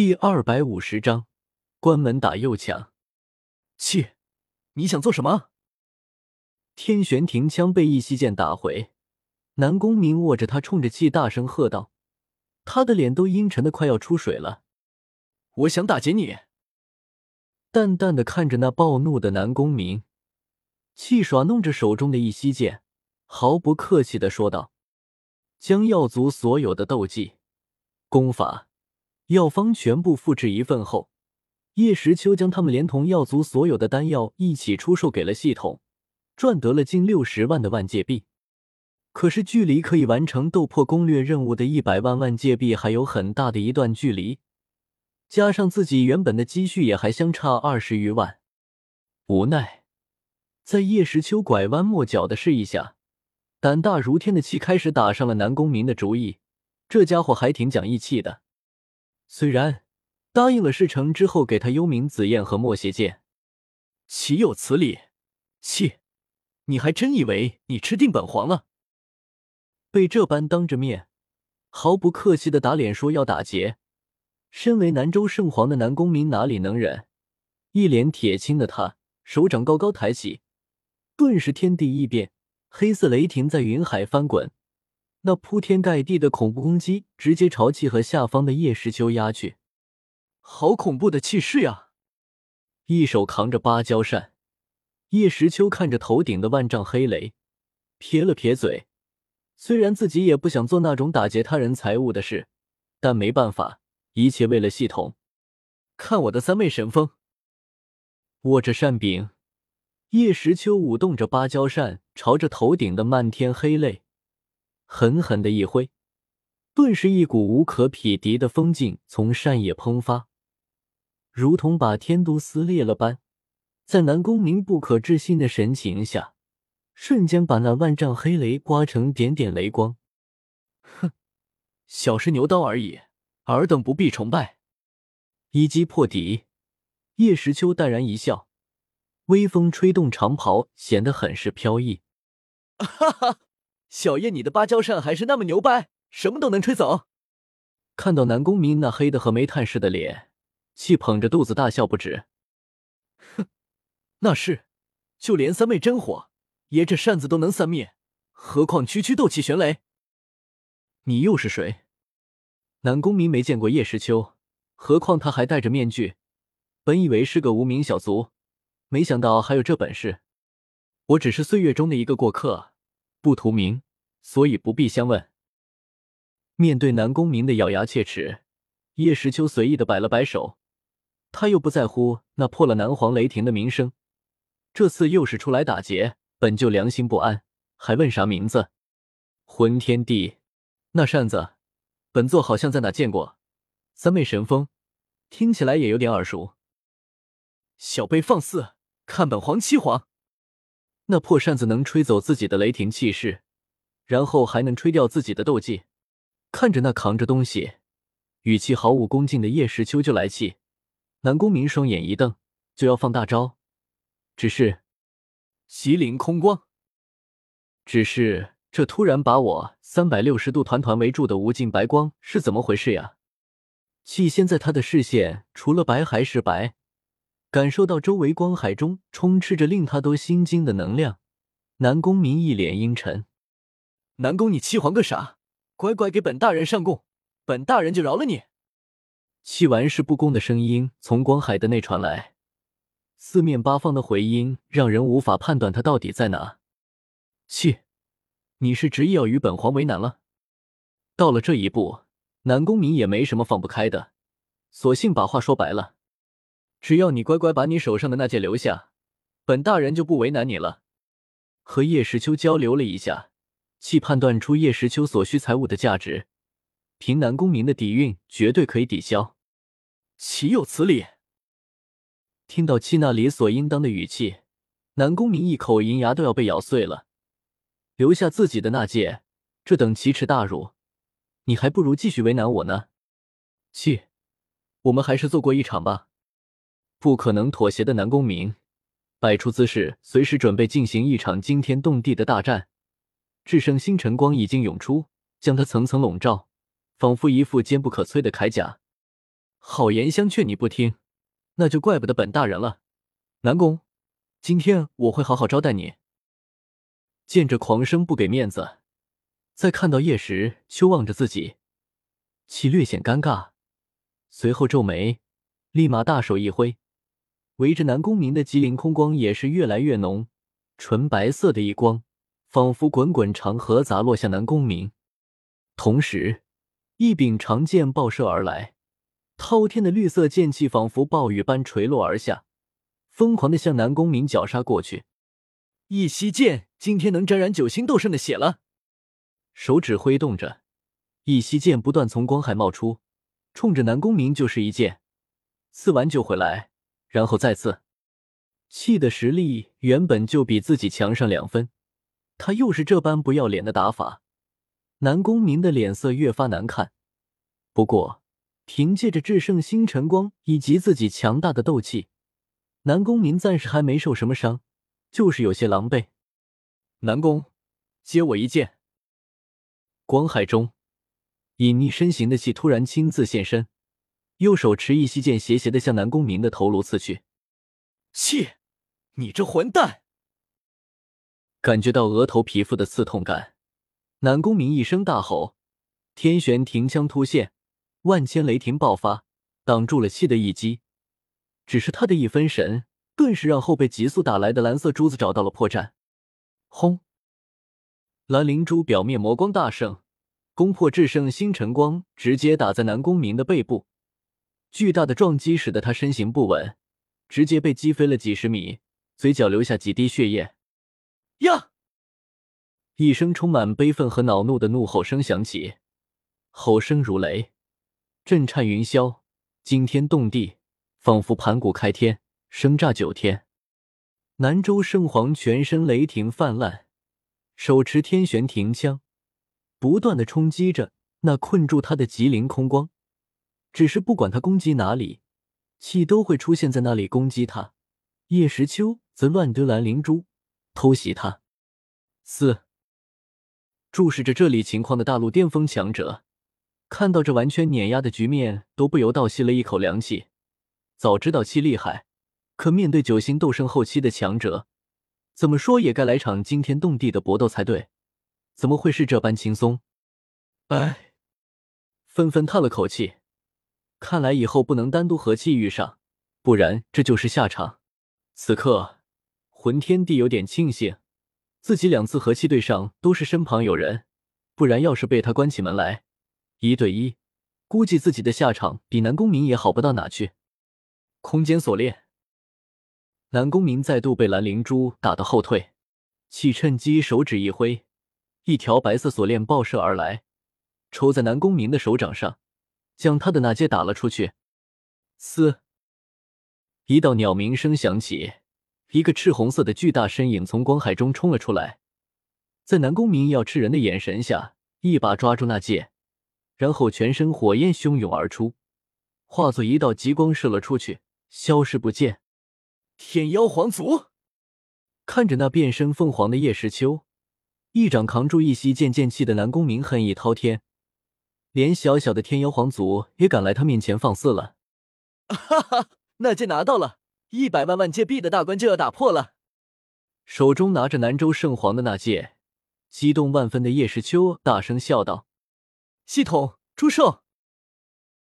第二百五十章，关门打右墙。气，你想做什么？天玄庭枪被易西剑打回，南宫明握着他，冲着气大声喝道：“他的脸都阴沉的快要出水了。”我想打劫你。淡淡的看着那暴怒的南宫明，气耍弄着手中的易西剑，毫不客气的说道：“将药族所有的斗技、功法。”药方全部复制一份后，叶时秋将他们连同药族所有的丹药一起出售给了系统，赚得了近六十万的万界币。可是，距离可以完成斗破攻略任务的一百万万界币还有很大的一段距离，加上自己原本的积蓄也还相差二十余万。无奈，在叶时秋拐弯抹角的示意下，胆大如天的气开始打上了南宫明的主意。这家伙还挺讲义气的。虽然答应了事成之后给他幽冥紫焰和墨邪剑，岂有此理！切，你还真以为你吃定本皇了？被这般当着面毫不客气的打脸说要打劫，身为南州圣皇的南宫明哪里能忍？一脸铁青的他手掌高高抬起，顿时天地异变，黑色雷霆在云海翻滚。那铺天盖地的恐怖攻击直接朝气和下方的叶时秋压去，好恐怖的气势呀！一手扛着芭蕉扇，叶时秋看着头顶的万丈黑雷，撇了撇嘴。虽然自己也不想做那种打劫他人财物的事，但没办法，一切为了系统。看我的三昧神风！握着扇柄，叶时秋舞动着芭蕉扇，朝着头顶的漫天黑雷。狠狠的一挥，顿时一股无可匹敌的风劲从扇叶喷发，如同把天都撕裂了般，在南宫明不可置信的神情下，瞬间把那万丈黑雷刮成点点雷光。哼，小试牛刀而已，尔等不必崇拜。一击破敌，叶时秋淡然一笑，微风吹动长袍，显得很是飘逸。哈哈。小叶，你的芭蕉扇还是那么牛掰，什么都能吹走。看到南宫明那黑的和煤炭似的脸，气捧着肚子大笑不止。哼，那是，就连三昧真火，爷这扇子都能散灭，何况区区斗气玄雷？你又是谁？南宫明没见过叶时秋，何况他还戴着面具，本以为是个无名小卒，没想到还有这本事。我只是岁月中的一个过客。不图名，所以不必相问。面对南宫明的咬牙切齿，叶时秋随意的摆了摆手。他又不在乎那破了南皇雷霆的名声，这次又是出来打劫，本就良心不安，还问啥名字？魂天地，那扇子，本座好像在哪见过。三昧神风，听起来也有点耳熟。小辈放肆，看本皇七皇！那破扇子能吹走自己的雷霆气势，然后还能吹掉自己的斗技。看着那扛着东西、语气毫无恭敬的叶时秋就来气，南宫明双眼一瞪，就要放大招。只是麒麟空光，只是这突然把我三百六十度团团围住的无尽白光是怎么回事呀？气现在他的视线除了白还是白。感受到周围光海中充斥着令他都心惊的能量，南宫明一脸阴沉：“南宫，你七皇个啥？乖乖给本大人上供，本大人就饶了你。”气完事不恭的声音从光海的内传来，四面八方的回音让人无法判断他到底在哪。气，你是执意要与本皇为难了？到了这一步，南宫明也没什么放不开的，索性把话说白了。只要你乖乖把你手上的那件留下，本大人就不为难你了。和叶时秋交流了一下，既判断出叶时秋所需财物的价值，凭南宫明的底蕴，绝对可以抵消。岂有此理！听到气那理所应当的语气，南宫明一口银牙都要被咬碎了。留下自己的那戒，这等奇耻大辱，你还不如继续为难我呢。气，我们还是做过一场吧。不可能妥协的南宫明摆出姿势，随时准备进行一场惊天动地的大战。至圣星辰光已经涌出，将他层层笼罩，仿佛一副坚不可摧的铠甲。好言相劝你不听，那就怪不得本大人了。南宫，今天我会好好招待你。见着狂生不给面子，再看到叶时秋望着自己，其略显尴尬，随后皱眉，立马大手一挥，围着南宫明的极灵空光也是越来越浓，纯白色的一光，仿佛滚滚长河砸落向南宫明，同时一柄长剑爆射而来。滔天的绿色剑气仿佛暴雨般垂落而下，疯狂的向南宫明绞杀过去。一息剑今天能沾染九星斗圣的血了。手指挥动着，一息剑不断从光海冒出，冲着南宫明就是一剑，刺完就回来，然后再次。气的实力原本就比自己强上两分，他又是这般不要脸的打法，南宫明的脸色越发难看。不过。凭借着制胜星辰光以及自己强大的斗气，南宫明暂时还没受什么伤，就是有些狼狈。南宫，接我一剑。光海中，隐匿身形的气突然亲自现身，右手持一息剑，斜斜的向南宫明的头颅刺去。气，你这混蛋！感觉到额头皮肤的刺痛感，南宫明一声大吼，天玄停枪突现。万千雷霆爆发，挡住了气的一击。只是他的一分神，顿时让后背急速打来的蓝色珠子找到了破绽。轰！蓝灵珠表面魔光大盛，攻破至圣星辰光，直接打在南宫明的背部。巨大的撞击使得他身形不稳，直接被击飞了几十米，嘴角流下几滴血液。呀！一声充满悲愤和恼怒的怒吼声响起，吼声如雷。震颤云霄，惊天动地，仿佛盘古开天，声炸九天。南州圣皇全身雷霆泛滥，手持天玄停枪，不断的冲击着那困住他的极灵空光。只是不管他攻击哪里，气都会出现在那里攻击他。叶时秋则乱丢蓝灵珠，偷袭他。四，注视着这里情况的大陆巅峰强者。看到这完全碾压的局面，都不由倒吸了一口凉气。早知道气厉害，可面对九星斗圣后期的强者，怎么说也该来场惊天动地的搏斗才对。怎么会是这般轻松？哎，纷纷叹了口气。看来以后不能单独和气遇上，不然这就是下场。此刻，魂天帝有点庆幸，自己两次和气对上都是身旁有人，不然要是被他关起门来。一对一，估计自己的下场比南宫明也好不到哪去。空间锁链，南宫明再度被蓝灵珠打得后退，气趁机手指一挥，一条白色锁链爆射而来，抽在南宫明的手掌上，将他的那戒打了出去。嘶，一道鸟鸣声响起，一个赤红色的巨大身影从光海中冲了出来，在南宫明要吃人的眼神下，一把抓住那戒。然后全身火焰汹涌而出，化作一道极光射了出去，消失不见。天妖皇族看着那变身凤凰的叶时秋，一掌扛住一袭剑剑气的南宫明恨意滔天，连小小的天妖皇族也敢来他面前放肆了。哈哈，那剑拿到了，一百万万界币的大关就要打破了。手中拿着南州圣皇的那戒，激动万分的叶时秋大声笑道。系统祝寿。